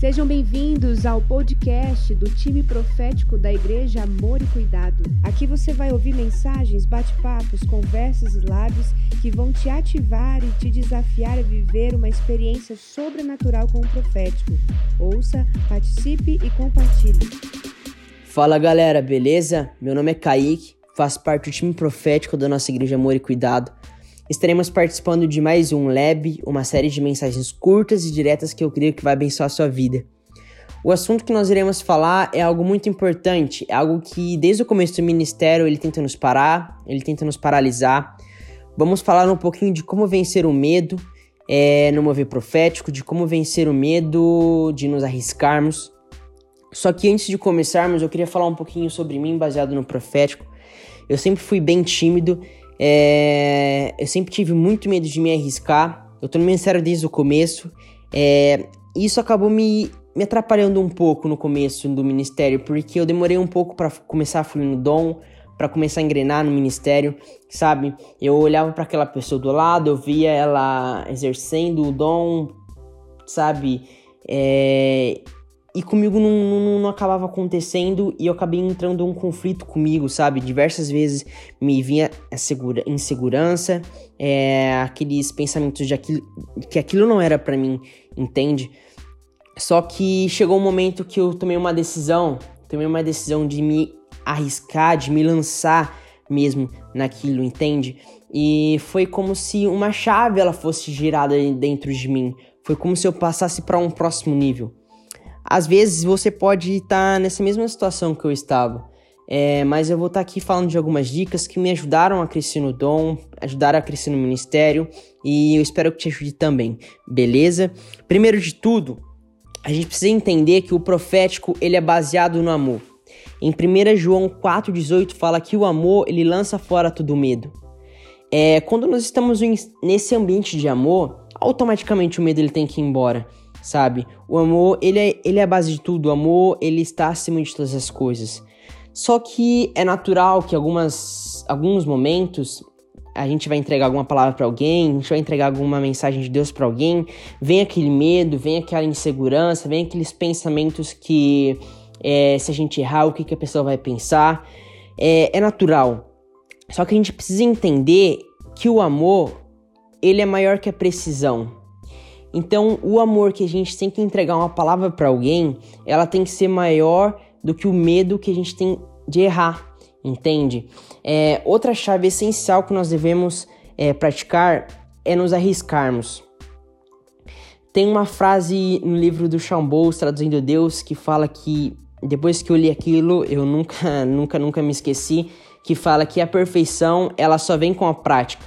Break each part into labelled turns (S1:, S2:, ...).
S1: Sejam bem-vindos ao podcast do time profético da Igreja Amor e Cuidado. Aqui você vai ouvir mensagens, bate-papos, conversas e lives que vão te ativar e te desafiar a viver uma experiência sobrenatural com o profético. Ouça, participe e compartilhe.
S2: Fala galera, beleza? Meu nome é Kaique, faço parte do time profético da nossa Igreja Amor e Cuidado estaremos participando de mais um Lab, uma série de mensagens curtas e diretas que eu creio que vai abençoar a sua vida. O assunto que nós iremos falar é algo muito importante, é algo que desde o começo do ministério ele tenta nos parar, ele tenta nos paralisar. Vamos falar um pouquinho de como vencer o medo é, no mover profético, de como vencer o medo de nos arriscarmos. Só que antes de começarmos, eu queria falar um pouquinho sobre mim baseado no profético. Eu sempre fui bem tímido é, eu sempre tive muito medo de me arriscar. Eu tô no ministério desde o começo. É, isso acabou me, me atrapalhando um pouco no começo do ministério, porque eu demorei um pouco para começar a fluir no dom, para começar a engrenar no ministério, sabe? Eu olhava para aquela pessoa do lado, eu via ela exercendo o dom, sabe? É, e comigo não, não, não, acabava acontecendo e eu acabei entrando em um conflito comigo, sabe? Diversas vezes me vinha segura, insegurança, é, aqueles pensamentos de aquilo, que aquilo não era para mim, entende? Só que chegou um momento que eu tomei uma decisão, tomei uma decisão de me arriscar, de me lançar mesmo naquilo, entende? E foi como se uma chave ela fosse girada dentro de mim. Foi como se eu passasse para um próximo nível. Às vezes você pode estar tá nessa mesma situação que eu estava, é, mas eu vou estar tá aqui falando de algumas dicas que me ajudaram a crescer no dom, ajudaram a crescer no ministério e eu espero que te ajude também, beleza? Primeiro de tudo, a gente precisa entender que o profético ele é baseado no amor. Em 1 João 4,18 fala que o amor ele lança fora todo medo. É, quando nós estamos nesse ambiente de amor, automaticamente o medo ele tem que ir embora sabe? O amor, ele é, ele é a base de tudo. O amor, ele está acima de todas as coisas. Só que é natural que algumas, alguns momentos a gente vai entregar alguma palavra para alguém, a gente vai entregar alguma mensagem de Deus para alguém, vem aquele medo, vem aquela insegurança, vem aqueles pensamentos que é, se a gente errar, o que, que a pessoa vai pensar. É, é natural. Só que a gente precisa entender que o amor, ele é maior que a precisão. Então, o amor que a gente tem que entregar uma palavra para alguém, ela tem que ser maior do que o medo que a gente tem de errar, entende? É, outra chave essencial que nós devemos é, praticar é nos arriscarmos. Tem uma frase no livro do Bowles, traduzindo Deus, que fala que depois que eu li aquilo, eu nunca, nunca, nunca me esqueci, que fala que a perfeição ela só vem com a prática.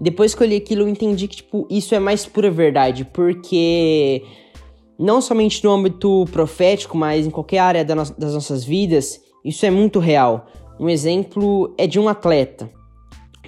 S2: Depois que eu li aquilo, eu entendi que, tipo, isso é mais pura verdade, porque não somente no âmbito profético, mas em qualquer área das nossas vidas, isso é muito real. Um exemplo é de um atleta.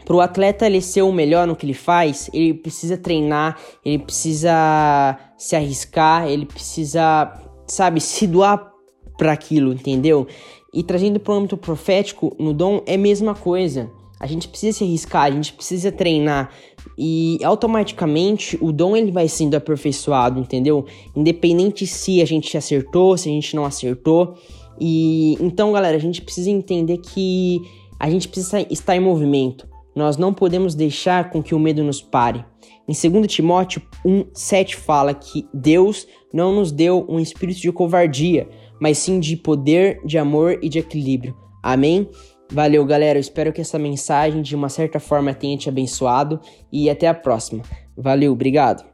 S2: Para o atleta ele ser o melhor no que ele faz, ele precisa treinar, ele precisa se arriscar, ele precisa, sabe, se doar para aquilo, entendeu? E trazendo para o âmbito profético, no dom é a mesma coisa. A gente precisa se arriscar, a gente precisa treinar e automaticamente o dom ele vai sendo aperfeiçoado, entendeu? Independente se a gente acertou, se a gente não acertou. E então, galera, a gente precisa entender que a gente precisa estar em movimento. Nós não podemos deixar com que o medo nos pare. Em 2 Timóteo 1:7 fala que Deus não nos deu um espírito de covardia, mas sim de poder, de amor e de equilíbrio. Amém? Valeu, galera. Eu espero que essa mensagem de uma certa forma tenha te abençoado e até a próxima. Valeu, obrigado.